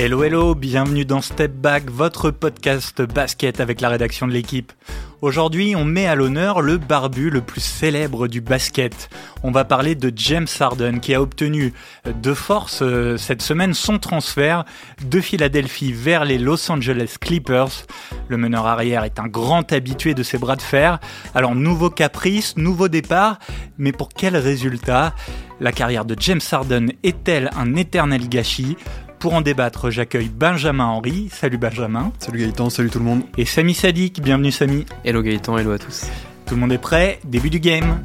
Hello hello, bienvenue dans Step Back, votre podcast basket avec la rédaction de l'équipe. Aujourd'hui, on met à l'honneur le barbu le plus célèbre du basket. On va parler de James Harden qui a obtenu de force euh, cette semaine son transfert de Philadelphie vers les Los Angeles Clippers. Le meneur arrière est un grand habitué de ses bras de fer. Alors nouveau caprice, nouveau départ, mais pour quel résultat? La carrière de James Harden est-elle un éternel gâchis? Pour en débattre, j'accueille Benjamin Henry. Salut Benjamin. Salut Gaëtan, salut tout le monde. Et Samy Sadik, bienvenue Samy. Hello Gaëtan, hello à tous. Tout le monde est prêt, début du game.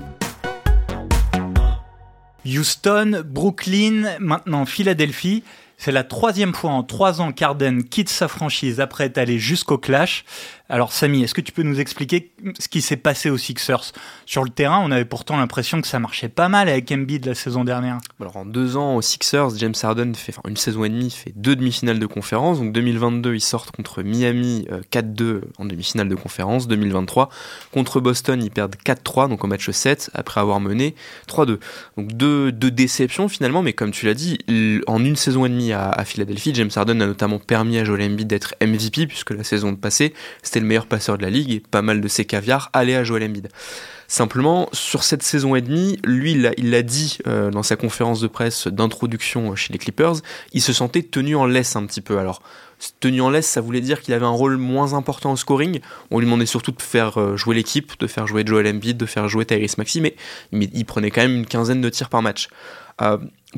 Houston, Brooklyn, maintenant Philadelphie. C'est la troisième fois en trois ans qu'Arden quitte sa franchise après être allé jusqu'au clash. Alors Samy, est-ce que tu peux nous expliquer ce qui s'est passé aux Sixers? Sur le terrain, on avait pourtant l'impression que ça marchait pas mal avec Embiid la saison dernière. Alors en deux ans aux Sixers, James Harden fait enfin, une saison et demie, fait deux demi-finales de conférence. Donc 2022, ils sortent contre Miami 4-2 euh, en demi-finale de conférence. 2023 contre Boston, ils perdent 4-3 donc au match 7 après avoir mené 3-2. Donc deux, deux déceptions finalement, mais comme tu l'as dit, en une saison et demie à, Philadelphie, James Harden a notamment permis à Joel Embiid d'être MVP puisque la saison passée c'était le meilleur passeur de la ligue et pas mal de ses caviars allaient à Joel Embiid. Simplement, sur cette saison et demie, lui, il l'a dit euh, dans sa conférence de presse d'introduction chez les Clippers, il se sentait tenu en laisse un petit peu. Alors, tenu en laisse, ça voulait dire qu'il avait un rôle moins important au scoring. On lui demandait surtout de faire euh, jouer l'équipe, de faire jouer Joel Embiid, de faire jouer Tyrese Maxi, mais il prenait quand même une quinzaine de tirs par match. Euh,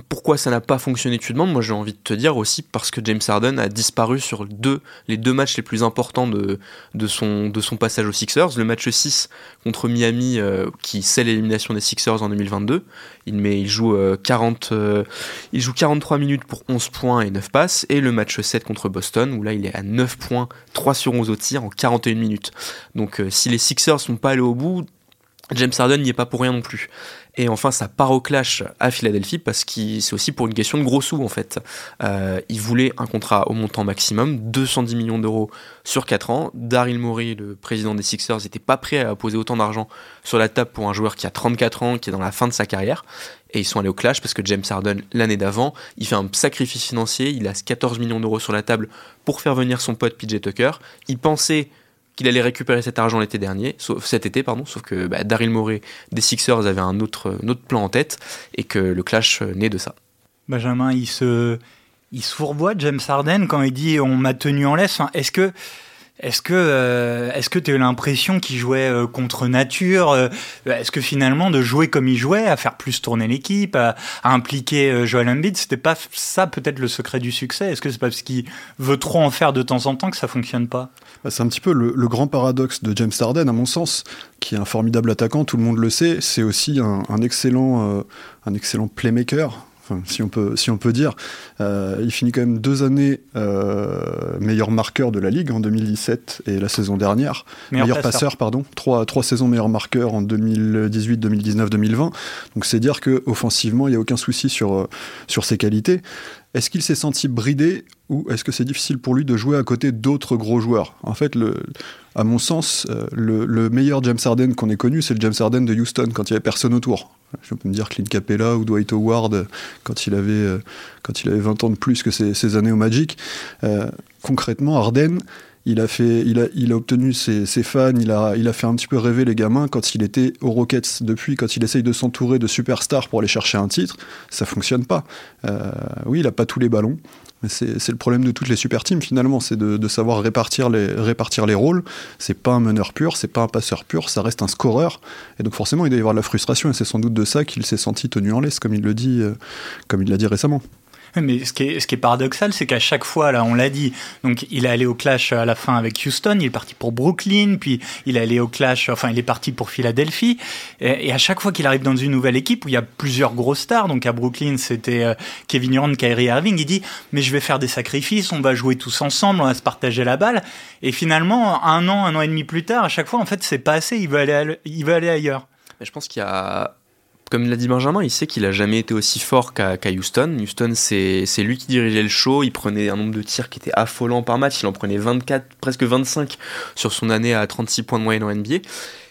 pourquoi ça n'a pas fonctionné, tu demandes? Moi, j'ai envie de te dire aussi parce que James Harden a disparu sur les deux matchs les plus importants de, son, passage aux Sixers. Le match 6 contre Miami, euh, qui scelle l'élimination des Sixers en 2022. Il, joue, 40, il joue 43 minutes pour 11 points et 9 passes. Et le match 7 contre Boston, où là, il est à 9 points, 3 sur 11 au tir en 41 minutes. Donc, si les Sixers sont pas allés au bout, James Harden n'y est pas pour rien non plus. Et enfin, ça part au clash à Philadelphie parce que c'est aussi pour une question de gros sous en fait. Euh, il voulait un contrat au montant maximum, 210 millions d'euros sur 4 ans. Daryl Morey, le président des Sixers, n'était pas prêt à poser autant d'argent sur la table pour un joueur qui a 34 ans, qui est dans la fin de sa carrière. Et ils sont allés au clash parce que James Harden, l'année d'avant, il fait un sacrifice financier, il a 14 millions d'euros sur la table pour faire venir son pote PJ Tucker. Il pensait qu'il allait récupérer cet argent l'été dernier, sauf cet été, pardon, sauf que bah, Daryl Morey des Sixers avait un autre, plan en tête et que le clash euh, naît de ça. Benjamin, il se, il James Harden quand il dit on m'a tenu en laisse. Est-ce que est-ce que euh, que tu as eu l'impression qu'il jouait euh, contre nature euh, Est-ce que finalement de jouer comme il jouait, à faire plus tourner l'équipe, à, impliquer Joel Embiid, c'était pas ça peut-être le secret du succès? Est-ce que c'est pas parce qu'il veut trop en faire de temps en temps que ça fonctionne pas? Bah, C'est un petit peu le, grand paradoxe de James Harden à mon sens, qui est un formidable attaquant, tout le monde le sait. C'est aussi un excellent un excellent playmaker si on peut, si on peut dire. Euh, il finit quand même deux années euh, meilleur marqueur de la ligue en 2017 et la saison dernière. Meilleur, passeur. pardon. Trois, trois saisons meilleur marqueur en 2018, 2019, 2020. Donc c'est dire que offensivement, il n'y a aucun souci sur, euh, sur ses qualités. Est-ce qu'il s'est senti bridé ou est-ce que c'est difficile pour lui de jouer à côté d'autres gros joueurs? En fait, à mon sens, euh, le, meilleur James Harden qu'on ait connu, c'est le James Harden de Houston, quand il n'y avait personne autour. Je peux me dire Clint Capella ou Dwight Howard quand il avait, euh, quand il avait 20 ans de plus que ces, années au Magic. Euh, concrètement, Harden, il a, fait, il a, il a obtenu ses, fans, il a, il a fait un petit peu rêver les gamins quand il était aux Rockets. Depuis, quand il essaye de s'entourer de superstars pour aller chercher un titre, ça fonctionne pas. Euh, oui, il a pas tous les ballons. Mais c'est le problème de toutes les super teams finalement, c'est de, savoir répartir les, répartir les rôles. C'est pas un meneur pur, c'est pas un passeur pur, ça reste un scoreur. Et donc forcément, il doit y avoir de la frustration, et c'est sans doute de ça qu'il s'est senti tenu en laisse, comme il le dit, euh, comme il l'a dit récemment. Mais ce qui est, ce qui est paradoxal, c'est qu'à chaque fois, là, on l'a dit, donc il est allé au clash à la fin avec Houston, il est parti pour Brooklyn, puis il est allé au clash, enfin, il est parti pour Philadelphie. Et, à chaque fois qu'il arrive dans une nouvelle équipe où il y a plusieurs grosses stars, donc à Brooklyn, c'était euh, Kevin Durant, Kyrie Irving, il dit, mais je vais faire des sacrifices, on va jouer tous ensemble, on va se partager la balle. Et finalement, un an, un an et demi plus tard, à chaque fois, en fait, c'est pas assez, il veut aller, il veut aller ailleurs. Mais je pense qu'il y a comme l'a dit Benjamin, il sait qu'il a jamais été aussi fort qu'à Houston. Houston, c'est lui qui dirigeait le show. Il prenait un nombre de tirs qui était affolant par match. Il en prenait 24, presque 25 sur son année à 36 points de moyenne en NBA.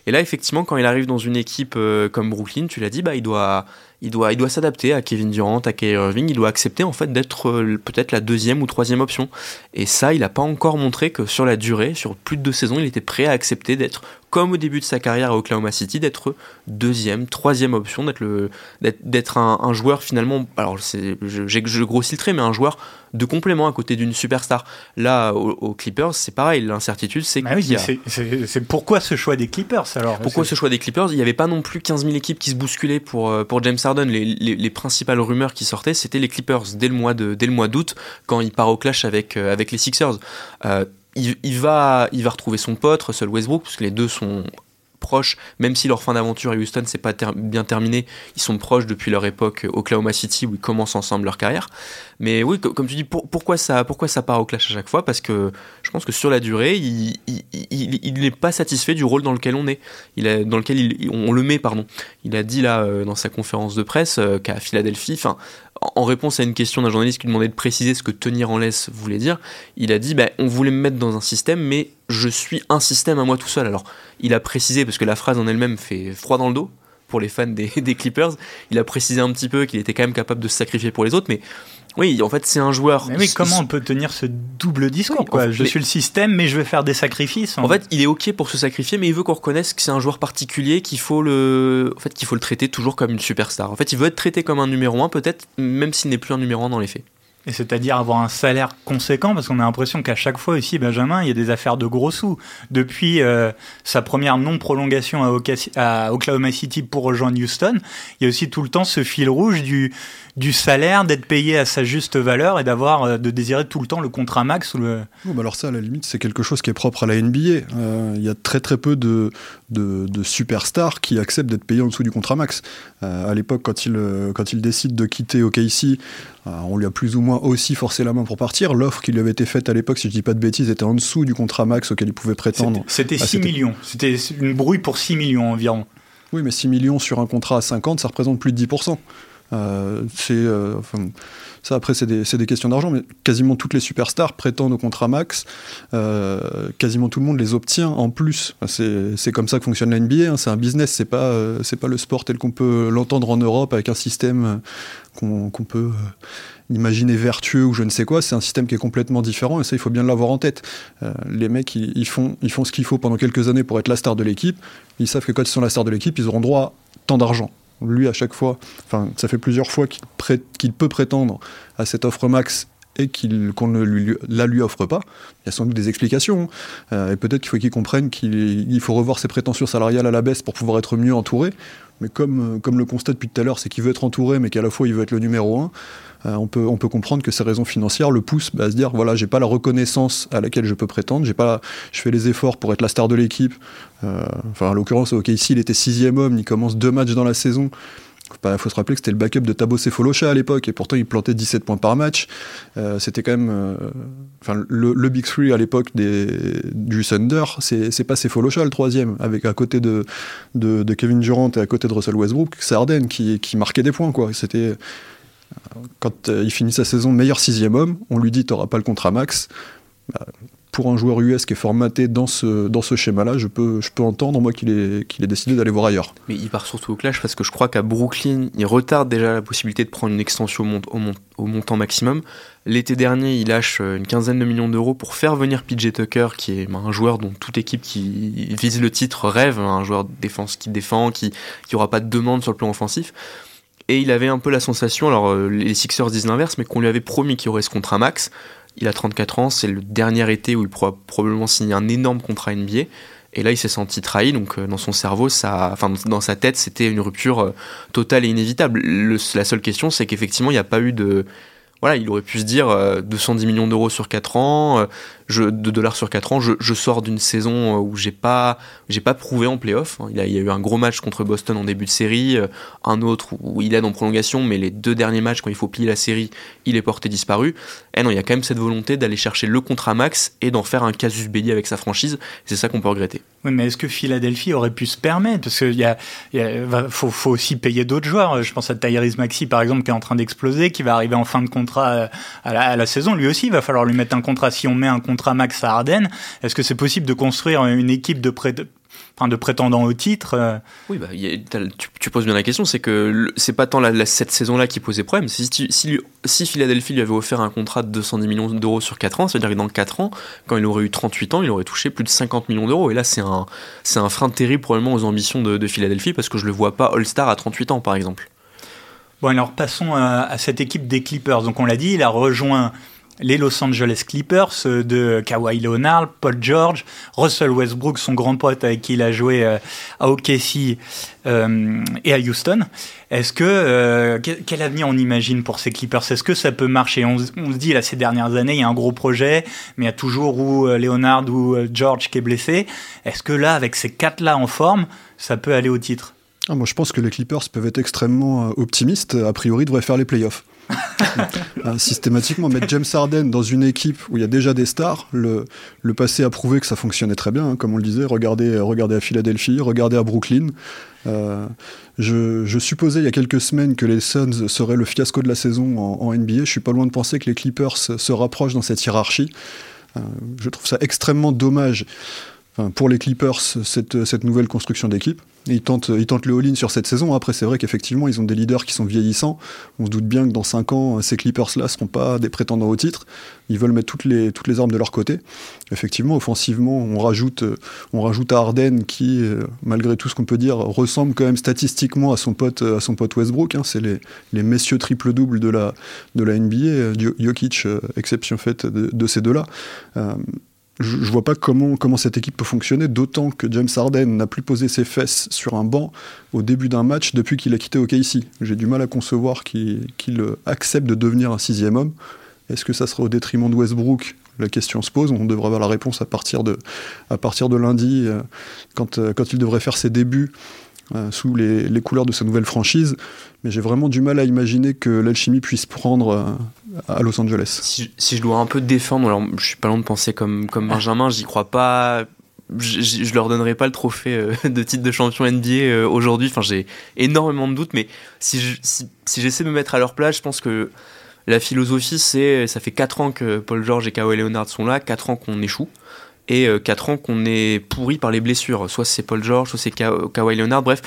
Et là, effectivement, quand il arrive dans une équipe euh, comme Brooklyn, tu l'as dit, bah, il doit, il doit, il doit s'adapter à Kevin Durant, à Kyrie Irving, il doit accepter en fait d'être euh, peut-être la deuxième ou troisième option. Et ça, il n'a pas encore montré que sur la durée, sur plus de deux saisons, il était prêt à accepter d'être, comme au début de sa carrière à Oklahoma City, d'être deuxième, troisième option, d'être le, d'être un, joueur finalement, alors c'est, je, je grossis le trait, mais un joueur de complément à côté d'une superstar. Là, aux, Clippers, c'est pareil, l'incertitude, c'est bah oui, c'est pourquoi ce choix des Clippers alors? Pourquoi ce choix des Clippers? Il n'y avait pas non plus 15 000 équipes qui se bousculaient pour, euh, pour James Harden. Les, les, principales rumeurs qui sortaient, c'était les Clippers dès le mois d'août, quand il part au clash avec, euh, les Sixers. Euh, il, va, il va retrouver son pote, Russell Westbrook, parce que les deux sont proches, même si leur fin d'aventure à Houston s'est pas bien terminé, ils sont proches depuis leur époque Oklahoma City où ils commencent ensemble leur carrière. Mais oui, comme tu dis, pourquoi, ça, pourquoi ça part au clash à chaque fois? Parce que je pense que sur la durée, il n'est pas satisfait du rôle dans lequel on est, dans lequel on le met, pardon. Il a dit là euh, dans sa conférence de presse euh, qu'à Philadelphie, enfin en réponse à une question d'un journaliste qui demandait de préciser ce que tenir en laisse voulait dire, il a dit bah, on voulait me mettre dans un système, mais je suis un système à moi tout seul. Alors, il a précisé, parce que la phrase en elle-même fait froid dans le dos pour les fans des, des Clippers, il a précisé un petit peu qu'il était quand même capable de se sacrifier pour les autres, mais oui, en fait, c'est un joueur. Mais oui, comment on peut tenir ce double discours quoi Je suis le système, mais je vais faire des sacrifices. En... fait, il est ok pour se sacrifier, mais il veut qu'on reconnaisse que c'est un joueur particulier, qu'il faut le, en fait, qu'il faut le traiter toujours comme une superstar. En fait, il veut être traité comme un numéro 1, peut-être, même s'il n'est plus un numéro 1 dans les faits. Et c'est-à-dire avoir un salaire conséquent, parce qu'on a l'impression qu'à chaque fois ici, Benjamin, il y a des affaires de gros sous. Depuis euh, sa première non-prolongation à, Oklahoma City pour rejoindre Houston, il y a aussi tout le temps ce fil rouge du, du salaire, d'être payé à sa juste valeur et d'avoir euh, de désirer tout le temps le contrat max. Ou alors ça, à la limite, c'est quelque chose qui est propre à la NBA. Euh, il y a très très peu de, de, de superstars qui acceptent d'être payés en dessous du contrat max. à l'époque, quand il, quand il décide de quitter OKC, on lui a plus ou moins aussi forcé la main pour partir. L'offre qui lui avait été faite à l'époque, si je dis pas de bêtises, était en dessous du contrat max auquel il pouvait prétendre. C'était 6 millions. C'était une brouille pour 6 millions environ. Oui, mais 6 millions sur un contrat à 50, ça représente plus de 10%. Euh, c'est, euh, ça après c'est des, des, questions d'argent, mais quasiment toutes les superstars prétendent au contrat max. Euh, quasiment tout le monde les obtient en plus. C'est, comme ça que fonctionne la NBA. Hein. c'est un business, c'est pas c'est pas le sport tel qu'on peut l'entendre en Europe avec un système qu'on, peut imaginer vertueux ou je ne sais quoi, c'est un système qui est complètement différent et ça il faut bien l'avoir en tête. les mecs ils, font, ils font ce qu'il faut pendant quelques années pour être la star de l'équipe, ils savent que quand ils sont la star de l'équipe, ils auront droit à tant d'argent lui, à chaque fois, enfin, ça fait plusieurs fois qu'il peut prétendre à cette offre max et qu'on ne lui, la lui offre pas. Il y a sans doute des explications. Euh, et peut-être qu'il faut qu'il comprenne qu'il faut revoir ses prétentions salariales à la baisse pour pouvoir être mieux entouré. Mais comme, comme le constat depuis tout à l'heure, c'est qu'il veut être entouré, mais qu'à la fois il veut être le numéro un, euh, on, peut, on peut comprendre que ces raisons financières le poussent à se dire voilà, j'ai pas la reconnaissance à laquelle je peux prétendre, j'ai pas, je fais les efforts pour être la star de l'équipe. Euh, enfin, en l'occurrence, ok, ici il était sixième homme, il commence deux matchs dans la saison. Il faut se rappeler que c'était le backup de Tabo Sefolosha à l'époque, et pourtant il plantait 17 points par match. Euh, c'était quand même. enfin, le, Big Three à l'époque du Thunder, c'est pas Sefolosha le troisième, avec à côté de, de, Kevin Durant et à côté de Russell Westbrook, c'est qui, qui marquait des points. quoi. C'était quand euh, il finit sa saison meilleur sixième homme, on lui dit t'auras pas le contrat max. Bah, pour un joueur US qui est formaté dans ce, dans ce schéma-là, je peux, je peux entendre moi qu'il ait, décidé d'aller voir ailleurs. Mais il part surtout au clash parce que je crois qu'à Brooklyn, il retarde déjà la possibilité de prendre une extension au, au, montant maximum. L'été dernier, il lâche euh, une quinzaine de millions d'euros pour faire venir PJ Tucker, qui est un joueur dont toute équipe qui vise le titre rêve, hein, un joueur de défense qui défend, qui n'aura pas de demande sur le plan offensif. Et il avait un peu la sensation, alors euh, les Sixers disent l'inverse, mais qu'on lui avait promis qu'il aurait ce contrat max. Il a 34 ans, c'est le dernier été où il pourra probablement signer un énorme contrat NBA. Et là, il s'est senti trahi, donc euh, dans son cerveau, dans sa tête, c'était une rupture euh, totale et inévitable. la seule question, c'est qu'effectivement, il n'y a pas eu de, voilà, il aurait pu se dire 210 millions d'euros sur 4 ans, je, de dollars sur 4 ans, je, sors d'une saison euh, où j'ai pas, j'ai pas prouvé en playoff. Il, il y a eu un gros match contre Boston en début de série, euh, un autre où il aide en prolongation, mais les deux derniers matchs, quand il faut plier la série, il est porté disparu. Et eh non, il y a quand même cette volonté d'aller chercher le contrat max et d'en faire un casus belli avec sa franchise. C'est ça qu'on peut regretter. Oui, mais est-ce que Philadelphie aurait pu se permettre? Parce qu'il y a, faut, faut, aussi payer d'autres joueurs. Je pense à Tyrese Maxi, par exemple, qui est en train d'exploser, qui va arriver en fin de contrat euh, à la, à la saison. Lui aussi, il va falloir lui mettre un contrat. Si on met un contrat contrat max à Harden. Est-ce que c'est possible de construire une équipe de près de enfin de prétendants au titre. Euh? Oui, bah, tu, poses bien la question, c'est que c'est pas tant la, cette saison-là qui posait problème. Si, si, si, Philadelphie lui avait offert un contrat de 210 millions d'euros sur 4 ans, c'est-à-dire que dans 4 ans, quand il aurait eu 38 ans, il aurait touché plus de 50 millions d'euros. Et là, c'est un, c'est un frein terrible probablement aux ambitions de, de Philadelphie parce que je le vois pas All-Star à 38 ans, par exemple. Bon, alors passons à, à cette équipe des Clippers. Donc, on l'a dit, il a rejoint les Los Angeles Clippers de Kawhi Leonard, Paul George, Russell Westbrook, son grand pote avec qui il a joué euh, à OKC euh, et à Houston. Est-ce que euh, quel avenir on imagine pour ces Clippers? Est-ce que ça peut marcher? On, se dit là ces dernières années il y a un gros projet, mais il y a toujours ou Leonard ou George qui est blessé. Est-ce que là avec ces quatre là en forme, ça peut aller au titre? Ah, Moi je pense que les Clippers peuvent être extrêmement optimistes. A priori, devraient faire les playoffs. Euh, systématiquement mettre James Harden dans une équipe où il y a déjà des stars, le, passé a prouvé que ça fonctionnait très bien, hein, comme on le disait. Regardez, regardez à Philadelphie, regardez à Brooklyn. Euh, je, supposais il y a quelques semaines que les Suns seraient le fiasco de la saison en, NBA. Je suis pas loin de penser que les Clippers se rapprochent dans cette hiérarchie. Euh, je trouve ça extrêmement dommage pour les Clippers, cette, cette nouvelle construction d'équipe. Ils tentent, ils tentent le all-in sur cette saison. Après, c'est vrai qu'effectivement, ils ont des leaders qui sont vieillissants. On se doute bien que dans 5 ans, ces Clippers-là ne seront pas des prétendants au titre. Ils veulent mettre toutes les, toutes les armes de leur côté. Effectivement, offensivement, on rajoute, on rajoute à Harden qui, malgré tout ce qu'on peut dire, ressemble quand même statistiquement à son pote, à son pote Westbrook. Hein. C'est les, les messieurs triple-double de la, de la NBA. Jokic, euh, exception faite de, de ces deux-là. Euh, je, ne vois pas comment, cette équipe peut fonctionner, d'autant que James Harden n'a plus posé ses fesses sur un banc au début d'un match depuis qu'il a quitté OKC. J'ai du mal à concevoir qu'il accepte de devenir un sixième homme. Est-ce que ça sera au détriment de Westbrook? La question se pose. On devrait avoir la réponse à partir de, lundi, euh, quand, euh, quand il devrait faire ses débuts euh, sous les, couleurs de sa nouvelle franchise. Mais j'ai vraiment du mal à imaginer que l'alchimie puisse prendre à Los Angeles. Si, si, je dois un peu défendre, alors je suis pas loin de penser comme, comme Benjamin, j'y crois pas. Je, je, leur donnerai pas le trophée euh, de titre de champion NBA aujourd'hui. Enfin, j'ai énormément de doutes, mais si, si, si j'essaie de me mettre à leur place, je pense que la philosophie, c'est ça fait 4 ans que Paul George et Kawhi Leonard sont là, 4 ans qu'on échoue et 4 euh, ans qu'on est pourri par les blessures. Soit c'est Paul George, soit c'est Kawhi Leonard. Bref,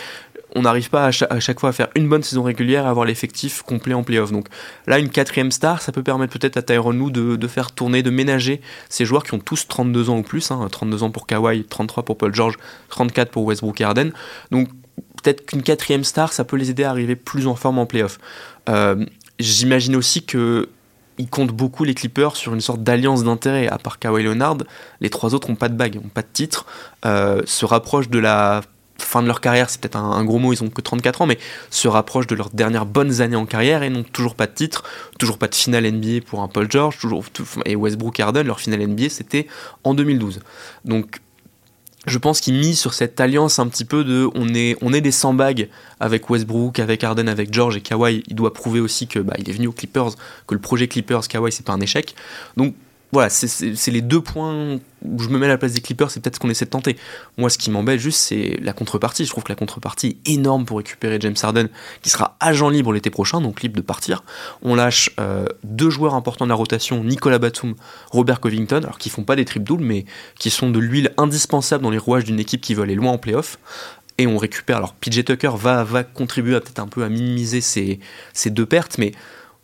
on n'arrive pas à chaque, fois à faire une bonne saison régulière et à avoir l'effectif complet en playoff. Donc là, une quatrième star, ça peut permettre peut-être à Tyron Lue de, faire tourner, de ménager ces joueurs qui ont tous 32 ans ou plus. 32 hein. ans pour Kawhi, 33 pour Paul George, 34 pour Westbrook et Harden. Donc peut-être qu'une quatrième star, ça peut les aider à arriver plus en forme en playoff. Euh, J'imagine aussi que ils comptent beaucoup les Clippers sur une sorte d'alliance d'intérêt. À part Kawhi Leonard, les trois autres n'ont pas de bague, n'ont pas de titre, euh, se rapprochent de la fin de leur carrière, c'est peut-être un, gros mot, ils ont que 34 ans, mais se rapprochent de leurs dernières bonnes années en carrière et n'ont toujours pas de titre, toujours pas de finale NBA pour un Paul George, toujours, et Westbrook Harden, leur finale NBA c'était en 2012. Donc je pense qu'il mise sur cette alliance un petit peu de on est, on est des 100 bagues avec Westbrook, avec Harden, avec George et Kawhi. Il doit prouver aussi que bah, il est venu aux Clippers, que le projet Clippers, Kawhi, c'est pas un échec. Donc voilà, c'est les deux points où je me mets à la place des Clippers, c'est peut-être ce qu'on essaie de tenter. Moi, ce qui m'embête juste, c'est la contrepartie. Je trouve que la contrepartie est énorme pour récupérer James Harden, qui sera agent libre l'été prochain, donc libre de partir. On lâche euh, deux joueurs importants de la rotation, Nicolas Batum, Robert Covington, alors qui font pas des triples doubles, mais qui sont de l'huile indispensable dans les rouages d'une équipe qui veut aller loin en playoff et on récupère. Alors PJ Tucker va, va contribuer peut-être un peu à minimiser ces deux pertes, mais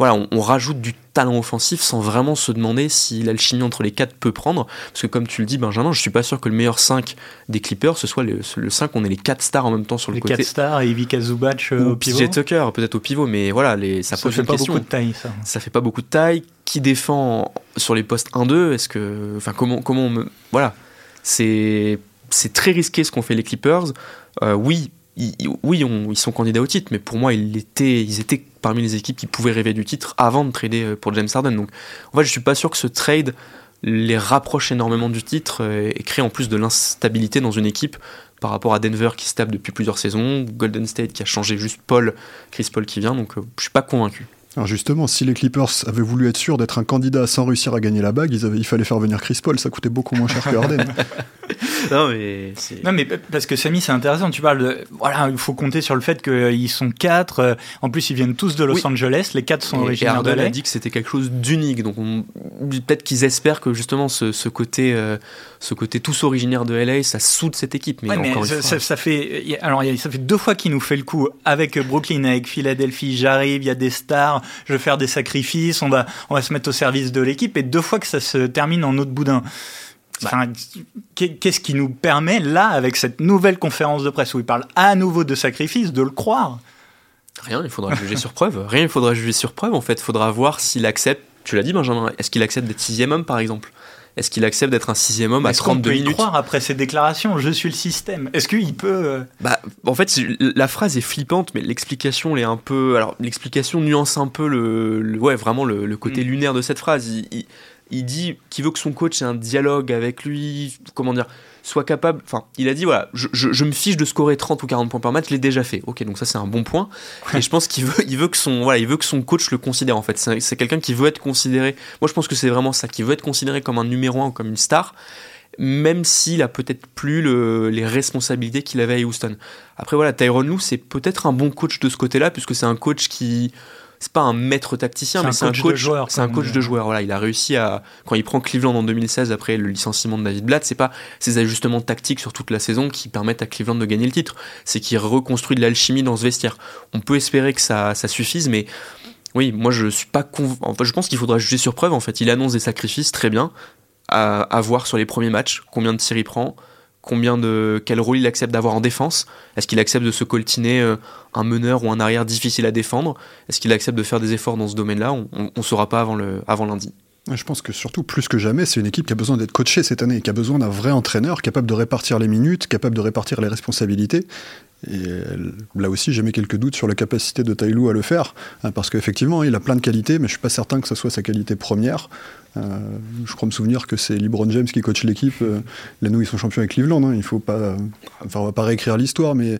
voilà, on, rajoute du talent offensif sans vraiment se demander si l'alchimie entre les quatre peut prendre. Parce que comme tu le dis, Benjamin, je suis pas sûr que le meilleur 5 des Clippers, ce soit le, 5, on est les 4 stars en même temps sur le côté. Les 4 stars et Ivica Zubac euh, au pivot. PJ Tucker, peut-être au pivot, mais voilà, les, ça, ça pose fait pas beaucoup de taille, ça. Ça fait pas beaucoup de taille. Qui défend sur les postes 1-2 Est-ce que. Enfin, comment, comment on me. Voilà. C'est très risqué ce qu'ont fait les Clippers. Euh, oui, oui, ils sont candidats au titre, mais pour moi, ils étaient, ils étaient parmi les équipes qui pouvaient rêver du titre avant de trader euh, pour James Harden. Donc, en fait, je suis pas sûr que ce trade les rapproche énormément du titre euh, et crée en plus de l'instabilité dans une équipe par rapport à Denver qui se tape depuis plusieurs saisons, Golden State qui a changé juste Paul, Chris Paul qui vient, donc euh, je suis pas convaincu. Alors justement, si les Clippers avaient voulu être sûrs d'être un candidat sans réussir à gagner la bague, il fallait faire venir Chris Paul, ça coûtait beaucoup moins cher que Harden. non, mais non, mais parce que Samy, c'est intéressant. Tu parles de. Voilà, il faut compter sur le fait qu'ils sont quatre. Euh, en plus, ils viennent tous de Los Angeles. Les quatre sont originaires de a dit que c'était quelque chose d'unique. Donc, peut-être qu'ils espèrent que justement ce, côté, euh, ce côté tous originaires de LA, ça soude cette équipe. Mais, ça, fait. Alors, ça fait deux fois qu'il nous fait le coup avec Brooklyn, avec Philadelphie. J'arrive, il y a des stars, je vais faire des sacrifices, on va, on va se mettre au service de l'équipe. Et deux fois que ça se termine en autre boudin. Bah. Qu'est-ce qui nous permet, là, avec cette nouvelle conférence de presse où il parle à nouveau de sacrifice, de le croire? Rien, il faudra juger sur preuve. Rien, il faudra juger sur preuve. En fait, il faudra voir s'il accepte. Tu l'as dit, Benjamin. Est-ce qu'il accepte d'être sixième homme, par exemple? Est-ce qu'il accepte d'être un sixième homme à 32 minutes Est-ce peut croire après ces déclarations Je suis le système. Est-ce qu'il peut euh, Bah, en fait, la phrase est flippante, mais l'explication est un peu. Alors, l'explication nuance un peu le, ouais, vraiment le, côté mm. lunaire de cette phrase. il il dit qu'il veut que son coach ait un dialogue avec lui, comment dire, soit capable. Enfin, il a dit voilà, je, me fiche de scorer 30 ou 40 points par match, je l'ai déjà fait. Ok, donc ça c'est un bon point. Et je pense qu'il veut, il veut que son, voilà, il veut que son coach le considère en fait. C'est quelqu'un qui veut être considéré. Moi, je pense que c'est vraiment ça, qui veut être considéré comme un numéro 1 ou comme une star. Même s'il a peut-être plus les responsabilités qu'il avait à Houston. Après voilà, Tyron Lue, c'est peut-être un bon coach de ce côté-là, puisque c'est un coach qui, c'est pas un maître tacticien, mais c'est un coach. C'est un coach de joueur. Voilà, il a réussi à quand il prend Cleveland en 2016 après le licenciement de David Blatt, c'est pas ses ajustements tactiques sur toute la saison qui permettent à Cleveland de gagner le titre. C'est qu'il reconstruit de l'alchimie dans ce vestiaire. On peut espérer que ça, ça suffise, mais oui, moi je suis pas enfin, je pense qu'il faudra juger sur preuve. En fait, il annonce des sacrifices très bien à, à voir sur les premiers matchs, combien de tirs il prend combien de quel rôle il accepte d'avoir en défense. Est-ce qu'il accepte de se coltiner euh, un meneur ou un arrière difficile à défendre? Est-ce qu'il accepte de faire des efforts dans ce domaine-là? On ne saura pas avant, le, avant lundi. Je pense que surtout, plus que jamais, c'est une équipe qui a besoin d'être coachée cette année, qui a besoin d'un vrai entraîneur capable de répartir les minutes, capable de répartir les responsabilités. Et là aussi, j'ai mis quelques doutes sur la capacité de Tailou à le faire, hein, parce qu'effectivement, il a plein de qualités, mais je suis pas certain que ce soit sa qualité première. Euh, je crois me souvenir que c'est LeBron James qui coach l'équipe. Euh, L'année où ils sont champions avec Cleveland. Hein, il faut pas, enfin, on va pas réécrire l'histoire, mais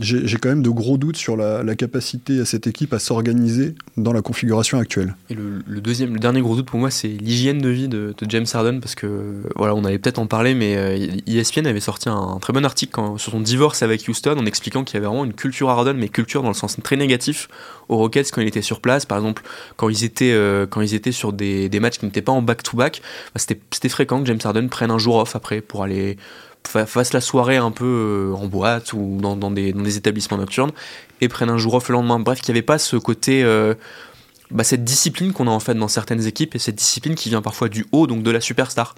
j'ai quand même de gros doutes sur la, capacité à cette équipe à s'organiser dans la configuration actuelle. Et le, deuxième, le dernier gros doute pour moi, c'est l'hygiène de vie de, James Harden, parce que voilà, on allait peut-être en parler, mais ESPN euh, e avait sorti un, très bon article sur son divorce avec Houston en expliquant qu'il y avait vraiment une culture Harden, mais culture dans le sens très négatif aux Rockets quand il était sur place. Par exemple, quand ils étaient, euh, quand ils étaient sur des, matchs qui n'étaient pas en back-to-back, bah, c'était fréquent que James Harden prenne un jour off après pour aller fasse la soirée un peu euh, en boîte ou dans, des, établissements nocturnes et prennent un jour off le lendemain. Bref, qu'il n'y avait pas ce côté, euh, bah, cette discipline qu'on a en fait dans certaines équipes et cette discipline qui vient parfois du haut, donc de la superstar.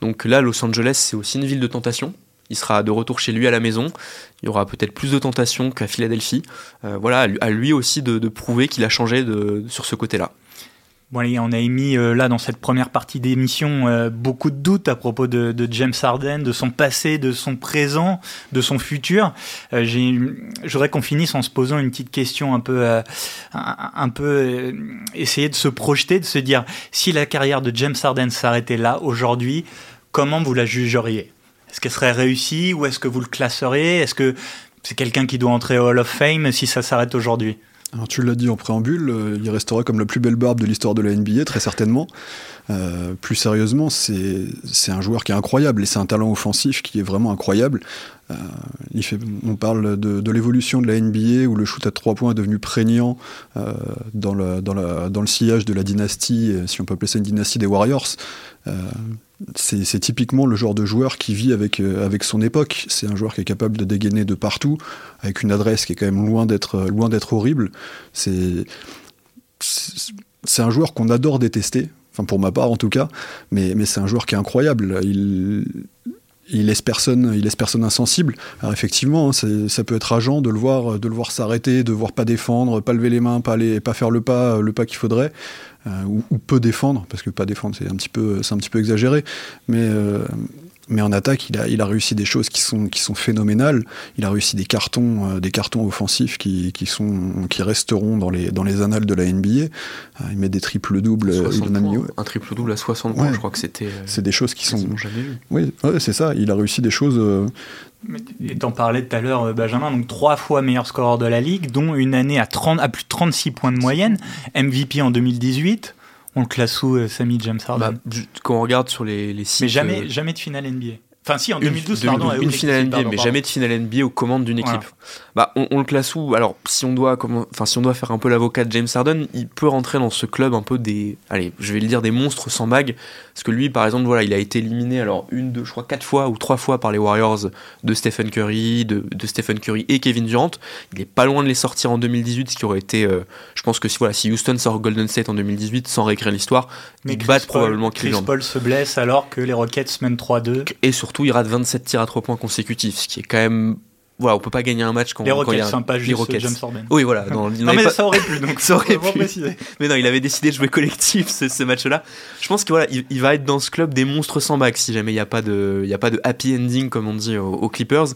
Donc là, Los Angeles, c'est aussi une ville de tentation. Il sera de retour chez lui à la maison. Il y aura peut-être plus de tentation qu'à Philadelphie. Euh, voilà, à lui aussi de, prouver qu'il a changé sur ce côté-là. Bon, on a émis euh, là dans cette première partie d'émission euh, beaucoup de doutes à propos de, James Harden, de son passé, de son présent, de son futur. Euh, je voudrais qu'on finisse en se posant une petite question un peu, un, peu essayer de se projeter, de se dire si la carrière de James Harden s'arrêtait là aujourd'hui, comment vous la jugeriez? Est-ce qu'elle serait réussie ou est-ce que vous le classeriez? Est-ce que c'est quelqu'un qui doit entrer au Hall of Fame si ça s'arrête aujourd'hui? Alors tu l'as dit en préambule, euh, il restera comme la plus belle barbe de l'histoire de la NBA, très certainement. Euh, plus sérieusement, c'est un joueur qui est incroyable et c'est un talent offensif qui est vraiment incroyable. Euh, on parle de, l'évolution de la NBA où le shoot à trois points est devenu prégnant dans, dans, dans, le sillage de la dynastie, si on peut appeler ça une dynastie des Warriors c'est typiquement le genre de joueur qui vit avec, euh, avec son époque. C'est un joueur qui est capable de dégainer de partout, avec une adresse qui est quand même loin d'être euh, horrible. C'est c'est un joueur qu'on adore détester, enfin pour ma part en tout cas, mais, mais c'est un joueur qui est incroyable. Il, il laisse personne, il laisse personne insensible. Alors effectivement, hein, ça peut être agent de le voir, de le voir s'arrêter, de voir pas défendre, pas lever les mains, pas aller, pas faire le pas, le pas qu'il faudrait. Euh, ou, ou, peu défendre, parce que pas défendre c'est un petit peu, c'est un petit peu exagéré, mais euh, mais en attaque, il a, il a réussi des choses qui sont, qui sont phénoménales. Il a réussi des cartons, euh, des cartons offensifs qui, qui, sont, qui resteront dans les, dans les annales de la NBA. il met des triples doubles. un triple double à 60 points, je crois que c'était. c'est des choses qui sont. Jamais vu. Oui, c'est ça. Il a réussi des choses. Et t'en parlais tout à l'heure, Benjamin, donc trois fois meilleur scoreur de la ligue, dont une année à, 30, à plus de 36 points de moyenne, MVP en 2018. On le classe où, euh, Sammy James Harden bah, Quand on regarde sur les, les sites. Mais jamais, euh, jamais de finale NBA. Enfin, si, en 2012, pardon. Une, finale NBA, mais jamais de finale NBA aux commandes d'une équipe. Bah, on, le classe où? Alors, si on doit, enfin, si on doit faire un peu l'avocat de James Harden, il peut rentrer dans ce club un peu des, allez, je vais le dire des monstres sans bague, parce que lui, par exemple, voilà, il a été éliminé alors une, deux, je crois quatre fois ou trois fois par les Warriors de Stephen Curry, de, Stephen Curry et Kevin Durant. Il est pas loin de les sortir en 2018, ce qui aurait été, euh, je pense que si voilà, si Houston sort Golden State en 2018 sans réécrire l'histoire, ils battent probablement Chris Paul se blesse alors que les Rockets mènent 3-2. Et surtout, il rate 27 tirs à 3 points consécutifs, ce qui est quand même voilà, on peut pas gagner un match quand, les Rockets, il y a pas juste les Rockets. James Harden. Oui, voilà. Non, mais ça aurait pu donc. ça aurait pu. Mais non, il avait décidé de jouer collectif ce, match-là. Je pense qu'il voilà, il, va être dans ce club des monstres sans bac si jamais il n'y a pas de, il y a pas de happy ending comme on dit aux, Clippers.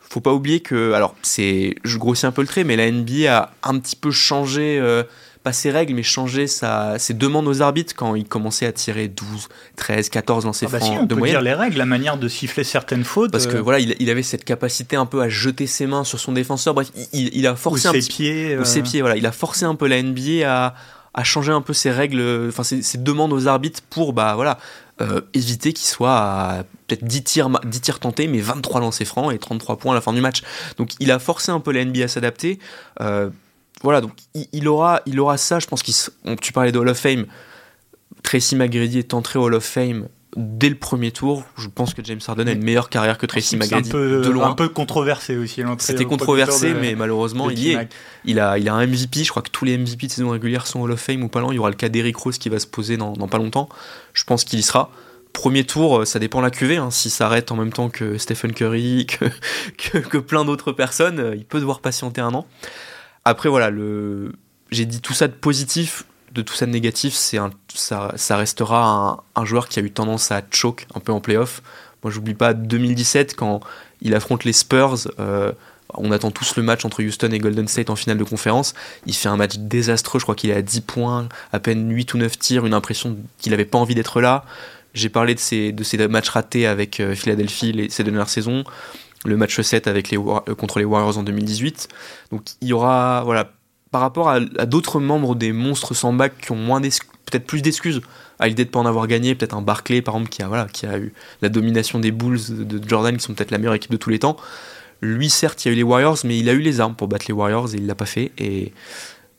Faut pas oublier que, alors c'est, je grossis un peu le trait, mais la NBA a un petit peu changé. Euh, pas ses règles, mais changer sa, ses demandes aux arbitres quand il commençait à tirer 12, 13, 14 lancers ah bah francs on de peut moyenne. dire les règles, la manière de siffler certaines fautes. Parce que euh, voilà, il, avait cette capacité un peu à jeter ses mains sur son défenseur. Bref, il, a forcé ou un ses pieds, ou ses euh. pieds. Voilà, il a forcé un peu la NBA à, à changer un peu ses règles, enfin ses, demandes aux arbitres pour bah voilà. Euh, éviter qu'il soit à peut-être 10 tirs, 10 tirs tentés, mais 23 lancers francs et 33 points à la fin du match. Donc il a forcé un peu la NBA à s'adapter. Euh, voilà, donc il, aura, il aura ça. Je pense qu'il. Tu parlais de Hall of Fame. Tracy McGrady est entré au Hall of Fame dès le premier tour. Je pense que James Harden a une meilleure carrière que Tracy McGrady. Un peu, de loin. un peu controversé aussi. C'était controversé, mais malheureusement, il y est. Il a, il a un MVP. Je crois que tous les MVP de saison régulière sont Hall of Fame ou pas loin. Il y aura le cas d'Eric Rose qui va se poser dans, pas longtemps. Je pense qu'il y sera. Premier tour, euh, ça dépend de la QV. Hein. S'il s'arrête en même temps que Stephen Curry, que, que plein d'autres personnes, euh, il peut devoir patienter un an. Après, voilà, le... j'ai dit tout ça de positif, de tout ça de négatif, c'est un... ça, ça restera un... joueur qui a eu tendance à choke un peu en playoff. Moi, j'oublie pas 2017 quand il affronte les Spurs. Euh, on attend tous le match entre Houston et Golden State en finale de conférence. Il fait un match désastreux, je crois qu'il est à 10 points, à peine 8 ou 9 tirs, une impression qu'il n'avait pas envie d'être là. J'ai parlé de ces, de ces matchs ratés avec euh, Philadelphie ces dernières saisons le match 7 avec les, euh, contre les Warriors en 2018. Donc il y aura, voilà, par rapport à, d'autres membres des monstres sans bac qui ont moins peut-être plus d'excuses à l'idée de pas en avoir gagné, peut-être un Barclay par exemple qui a, voilà, qui a eu la domination des Bulls de Jordan qui sont peut-être la meilleure équipe de tous les temps. Lui certes il y a eu les Warriors mais il a eu les armes pour battre les Warriors et il l'a pas fait et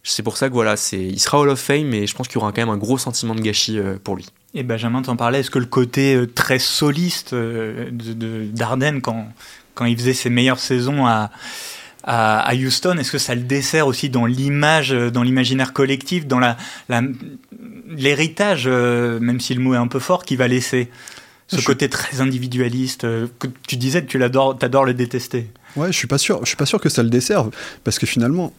c'est pour ça que voilà, c'est, il sera Hall of Fame mais je pense qu'il y aura quand même un gros sentiment de gâchis euh, pour lui. Et Benjamin t'en parlait, est-ce que le côté euh, très soliste de, d'Arden quand, quand il faisait ses meilleures saisons à, à, Houston Est-ce que ça le dessert aussi dans l'image, dans l'imaginaire collectif, dans la, l'héritage, euh, même si le mot est un peu fort, qu'il va laisser ce côté très individualiste euh, que tu disais que tu l'adores, t'adores le détester. Ouais, je suis pas sûr. Je suis pas sûr que ça le desserve parce que finalement,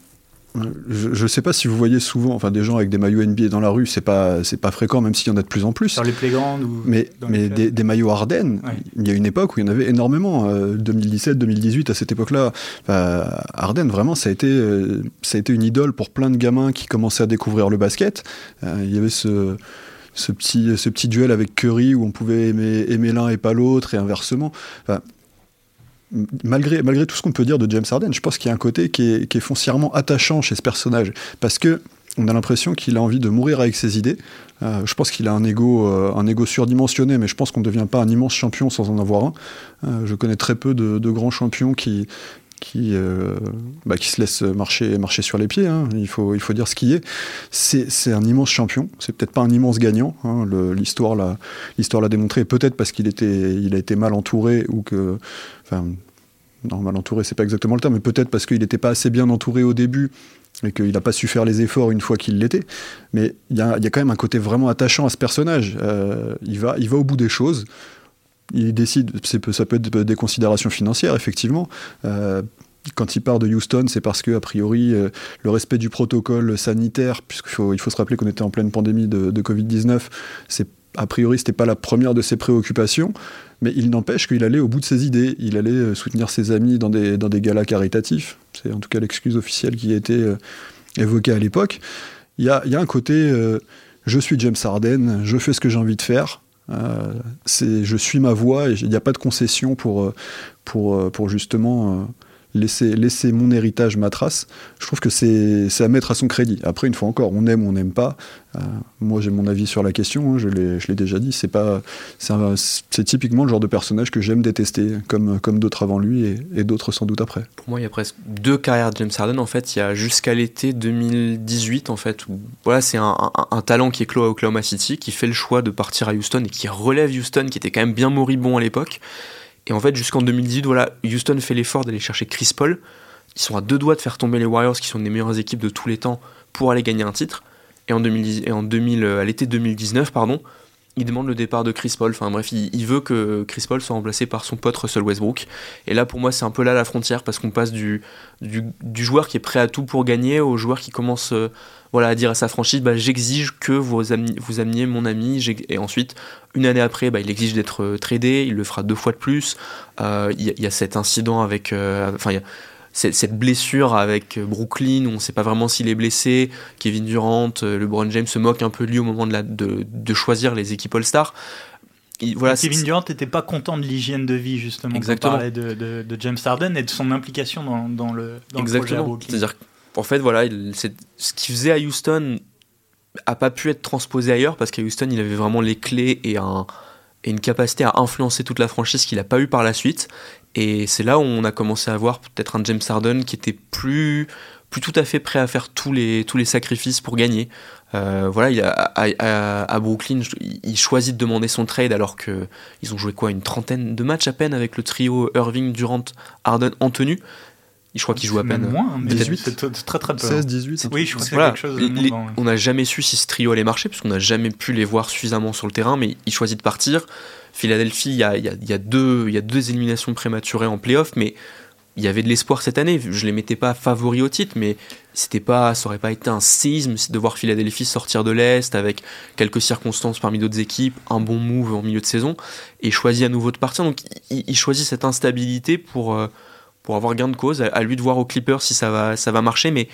je ne sais pas si vous voyez souvent, enfin des gens avec des maillots NBA dans la rue, c'est pas c'est pas fréquent, même s'il y en a de plus en plus. Sur les playgrounds ou Mais mais des, maillots Ardennes, il y a une époque où il y en avait énormément. 2017, euh, 2018, à cette époque-là, Ardennes vraiment ça a été euh, ça a été une idole pour plein de gamins qui commençaient à découvrir le basket. Euh, il y avait ce ce petit, ce petit duel avec Curry où on pouvait aimer, aimer l'un et pas l'autre et inversement. Enfin, malgré, tout ce qu'on peut dire de James Harden, je pense qu'il y a un côté qui est, foncièrement attachant chez ce personnage. Parce que on a l'impression qu'il a envie de mourir avec ses idées. Euh, je pense qu'il a un ego, euh, un ego surdimensionné, mais je pense qu'on ne devient pas un immense champion sans en avoir un. Euh, je connais très peu de, grands champions qui, qui, bah, qui se laissent marcher, marcher sur les pieds. Hein. Il, faut, il faut dire ce qui est. C'est un immense champion. C'est peut-être pas un immense gagnant. Hein. L'histoire l'a démontré. Peut-être parce qu'il était, il a été mal entouré ou que enfin, mal entouré, c'est pas exactement le terme, mais peut-être parce qu'il n'était pas assez bien entouré au début et qu'il n'a pas su faire les efforts une fois qu'il l'était. Mais il y, a, quand même un côté vraiment attachant à ce personnage. Euh, il, va, il va au bout des choses. Il décide, ça peut être des considérations financières, effectivement. Euh, quand il part de Houston, c'est parce que, a priori, euh, le respect du protocole sanitaire, puisqu'il faut, il faut se rappeler qu'on était en pleine pandémie de, de Covid-19, c'est a priori, c'était pas la première de ses préoccupations, mais il n'empêche qu'il allait au bout de ses idées. Il allait euh, soutenir ses amis dans des, galas caritatifs. C'est en tout cas l'excuse officielle qui a été évoquée à l'époque. Il y a, un côté je suis James Harden, je fais ce que j'ai envie de faire. C'est je suis ma voix et il n'y a pas de concession pour, pour, pour justement laisser, mon héritage, ma trace, je trouve que c'est à mettre à son crédit. Après, une fois encore, on aime ou on n'aime pas. Euh, moi, j'ai mon avis sur la question, hein, je l'ai déjà dit. C'est typiquement le genre de personnage que j'aime détester, comme, comme d'autres avant lui et, d'autres sans doute après. Pour moi, il y a presque deux carrières de James Harden. En fait, il y a jusqu'à l'été 2018, en fait, voilà, c'est un, un, talent qui est clos à Oklahoma City, qui fait le choix de partir à Houston et qui relève Houston, qui était quand même bien moribond à l'époque. Et en fait, jusqu'en 2018, voilà, Houston fait l'effort d'aller chercher Chris Paul. Ils sont à deux doigts de faire tomber les Warriors, qui sont une des meilleures équipes de tous les temps, pour aller gagner un titre. Et en, 2010, et en 2000, à l'été 2019, pardon, il demande le départ de Chris Paul. Enfin bref, il, veut que Chris Paul soit remplacé par son pote Russell Westbrook. Et là, pour moi, c'est un peu là la frontière parce qu'on passe du, du, joueur qui est prêt à tout pour gagner au joueur qui commence euh, voilà, à dire à sa franchise bah, j'exige que vous, ameniez, vous ameniez mon ami. Et ensuite, une année après, bah, il exige d'être euh, tradé. Il le fera deux fois de plus. Euh, il y, a cet incident avec. enfin, cette blessure avec Brooklyn, où on ne sait pas vraiment s'il est blessé, Kevin Durant, euh, LeBron James se moque un peu de lui au moment de, la, de, choisir les équipes All-Star. Voilà, Kevin Durant n'était pas content de l'hygiène de vie, justement. Exactement. On parlait de, de, James Harden et de son implication dans, dans le, dans Exactement. le projet C'est-à-dire qu'en fait, voilà, ce qu'il faisait à Houston a pas pu être transposé ailleurs parce qu'à Houston, il avait vraiment les clés et, un, et une capacité à influencer toute la franchise qu'il n'a pas eu par la suite. Et c'est là où on a commencé à voir peut-être un James Harden qui était plus, tout à fait prêt à faire tous les, sacrifices pour gagner. Euh, voilà, à, Brooklyn, il choisit de demander son trade alors qu'ils ont joué quoi une trentaine de matchs à peine avec le trio Irving, Durant, Harden en tenue. Je crois qu'il joue à peine. Moins, 18. C'est très très peu. 16, 18. Oui, je crois que voilà. quelque chose de On n'a jamais su si ce trio allait marcher, puisqu'on n'a jamais pu les voir suffisamment sur le terrain, mais il choisit de partir. Philadelphie, il y a, deux, il y a deux éliminations prématurées en playoff, mais il y avait de l'espoir cette année. Je les mettais pas favoris au titre, mais c'était pas, ça aurait pas été un séisme de voir Philadelphie sortir de l'Est avec quelques circonstances parmi d'autres équipes, un bon move en milieu de saison, et choisit à nouveau de partir. Donc il, choisit cette instabilité pour, euh, pour avoir gain de cause. À, lui de voir aux Clippers si ça va, ça va marcher, mais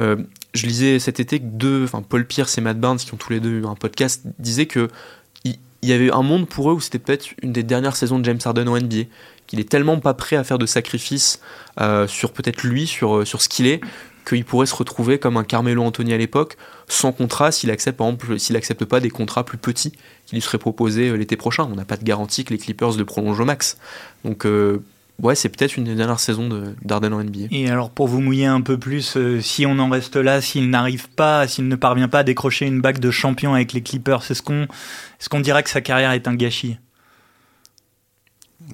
euh, je lisais cet été que deux, enfin Paul Pierce et Matt Barnes, qui ont tous les deux un podcast, disaient que il y avait un monde pour eux où c'était peut-être une des dernières saisons de James Harden au NBA, qu'il est tellement pas prêt à faire de sacrifices euh, sur peut-être lui, sur, euh, sur ce qu'il est, qu'il pourrait se retrouver comme un Carmelo Anthony à l'époque, sans contrat, s'il accepte par exemple, s'il accepte pas des contrats plus petits qui lui seraient proposés l'été prochain. On n'a pas de garantie que les Clippers le prolongent au max. Donc ouais, c'est peut-être une des dernières saisons d'Arden en NBA. Et alors, pour vous mouiller un peu plus, euh, si on en reste là, s'il n'arrive pas, s'il ne parvient pas à décrocher une bague de champion avec les Clippers, est-ce qu'on est qu'on dirait que sa carrière est un gâchis?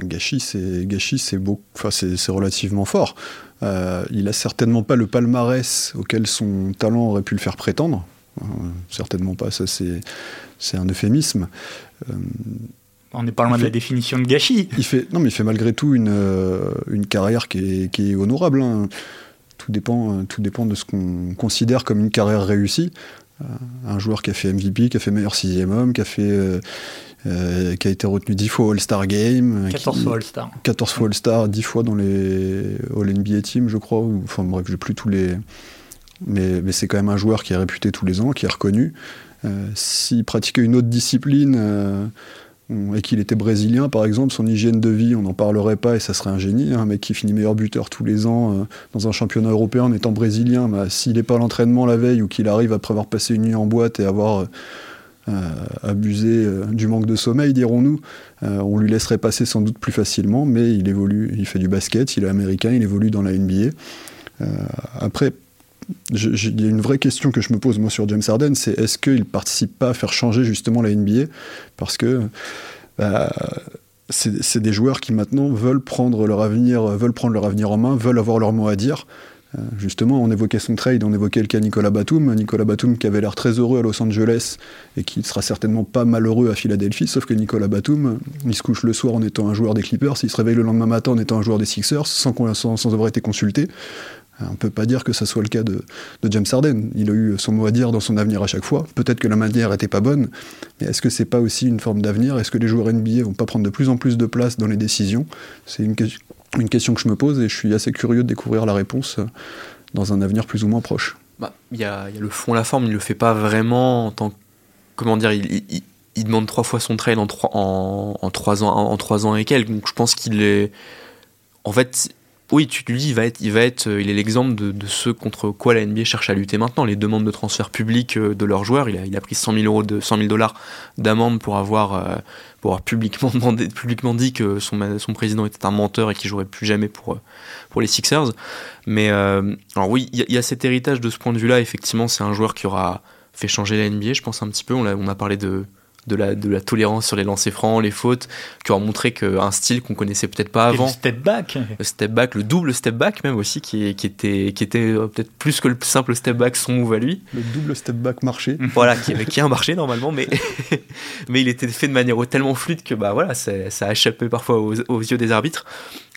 Gâchis, c'est gâchis, c'est enfin, c'est relativement fort. Euh, il a certainement pas le palmarès auquel son talent aurait pu le faire prétendre. Euh, certainement pas, ça c'est un euphémisme. On n'est pas loin de la définition de gâchis. Il fait, non, mais il fait malgré tout une, euh, une carrière qui est, qui est honorable. Hein. Tout, dépend, euh, tout dépend de ce qu'on considère comme une carrière réussie. Euh, un joueur qui a fait MVP, qui a fait meilleur sixième homme, qui a, fait, qui a été retenu 10 fois All-Star Game. 14 fois All-Star. 14 fois All-Star, 10 fois dans les All-NBA Team, je crois. Ou, enfin bref, j'ai plus tous les. Mais, mais c'est quand même un joueur qui est réputé tous les ans, qui est reconnu. S'il pratiquait une autre discipline et qu'il était brésilien, par exemple, son hygiène de vie, on n'en parlerait pas et ça serait un génie. Hein, un mec qui finit meilleur buteur tous les ans euh, dans un championnat européen en étant brésilien, bah, s'il n'est pas à l'entraînement la veille ou qu'il arrive après avoir passé une nuit en boîte et avoir euh, abusé euh, du manque de sommeil, dirons-nous, on lui laisserait passer sans doute plus facilement, mais il évolue, il fait du basket, il est américain, il évolue dans la NBA. après, il y a une vraie question que je me pose moi sur James Harden, c'est est-ce qu'il participe pas à faire changer justement la NBA Parce que bah, c'est des joueurs qui maintenant veulent prendre leur avenir, veulent prendre leur avenir en main, veulent avoir leur mot à dire. Euh, justement, on évoquait son trade, on évoquait le cas Nicolas Batum. Nicolas Batum qui avait l'air très heureux à Los Angeles et qui ne sera certainement pas malheureux à Philadelphie, sauf que Nicolas Batum, il se couche le soir en étant un joueur des Clippers, il se réveille le lendemain matin en étant un joueur des Sixers sans avoir été consulté. On ne peut pas dire que ce soit le cas de, James Harden. Il a eu son mot à dire dans son avenir à chaque fois. Peut-être que la manière n'était pas bonne, mais est-ce que c'est pas aussi une forme d'avenir? Est-ce que les joueurs NBA vont pas prendre de plus en plus de place dans les décisions? C'est une, question que je me pose et je suis assez curieux de découvrir la réponse dans un avenir plus ou moins proche. Bah, il y, a, le fond, la forme. Il le fait pas vraiment en tant que comment dire. Il, demande trois fois son trade en trois, en, trois ans, en, trois ans et quelques. Donc je pense qu'il est en fait oui, tu lui dis, il va être, il va être, euh, il est l'exemple de, de, ceux contre quoi la NBA cherche à lutter maintenant. Les demandes de transfert public euh, de leurs joueurs, il a, il a pris 100 000 euros de 100 000 dollars d'amende pour avoir, euh, pour avoir publiquement demandé, publiquement dit que son, son président était un menteur et qu'il jouerait plus jamais pour, pour les Sixers. Mais euh, alors oui, il y, a cet héritage de ce point de vue-là. Effectivement, c'est un joueur qui aura fait changer la NBA, je pense un petit peu. On on a parlé de de la, de la tolérance sur les lancers francs, les fautes, qui ont montré qu'un style qu'on connaissait peut-être pas avant. Et le step back. Le step back, le double step back même aussi, qui, qui était, qui était euh, peut-être plus que le simple step back son move à lui. Le double step back marché. Voilà, qui, qui a un marché normalement, mais, mais il était fait de manière tellement fluide que bah voilà, ça, ça a échappé parfois aux, aux yeux des arbitres.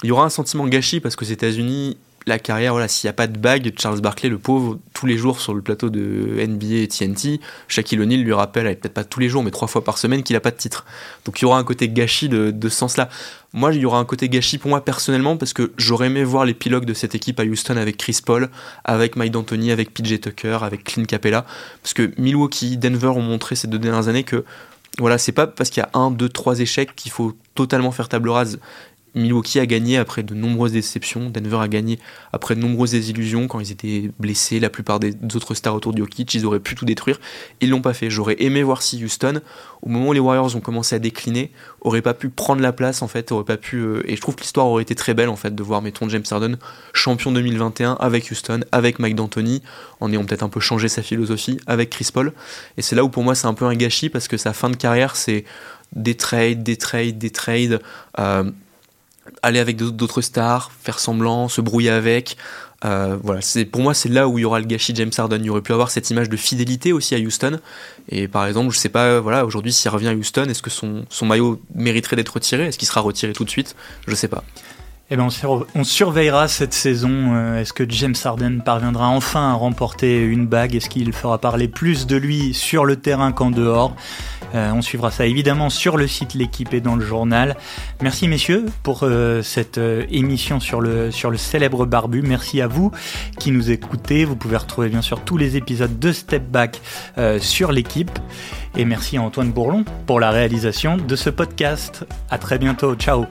Il y aura un sentiment gâchis parce qu'aux États-Unis, la carrière, voilà, s'il n'y a pas de bague, Charles Barkley, le pauvre, tous les jours sur le plateau de NBA et TNT, Shaquille O'Neal lui rappelle, peut-être pas tous les jours, mais trois fois par semaine, qu'il n'a pas de titre. Donc il y aura un côté gâchis de, de ce sens-là. Moi, il y aura un côté gâchis pour moi personnellement, parce que j'aurais aimé voir l'épilogue de cette équipe à Houston avec Chris Paul, avec Mike D'Antoni, avec PJ Tucker, avec Clint Capella, parce que Milwaukee, Denver ont montré ces deux dernières années que voilà, c'est pas parce qu'il y a un, deux, trois échecs qu'il faut totalement faire table rase. Milwaukee a gagné après de nombreuses déceptions, Denver a gagné après de nombreuses désillusions quand ils étaient blessés, la plupart des autres stars autour de Jokic, ils auraient pu tout détruire, ils l'ont pas fait. J'aurais aimé voir si Houston, au moment où les Warriors ont commencé à décliner, aurait pas pu prendre la place en fait, aurait pas pu euh, et je trouve que l'histoire aurait été très belle en fait de voir mettons James Harden champion 2021 avec Houston, avec Mike D'Antoni, en ayant peut-être un peu changé sa philosophie avec Chris Paul et c'est là où pour moi c'est un peu un gâchis parce que sa fin de carrière c'est des trades, des trades, des trades. Euh, aller avec d'autres stars, faire semblant, se brouiller avec. Euh, voilà, c'est pour moi c'est là où il y aura le gâchis James Harden. Il y aurait pu avoir cette image de fidélité aussi à Houston. Et par exemple, je sais pas, voilà, aujourd'hui s'il revient à Houston, est-ce que son, son maillot mériterait d'être retiré? Est-ce qu'il sera retiré tout de suite? Je sais pas. Eh ben on, sur, on, surveillera cette saison. Euh, Est-ce que James Harden parviendra enfin à remporter une bague? Est-ce qu'il fera parler plus de lui sur le terrain qu'en dehors? Euh, On suivra ça évidemment sur le site L'équipe et dans le journal. Merci messieurs pour euh, cette émission sur le, célèbre barbu. Merci à vous qui nous écoutez. Vous pouvez retrouver bien sûr tous les épisodes de Step Back sur l'équipe. Et merci à Antoine Bourlon pour la réalisation de ce podcast. À très bientôt. Ciao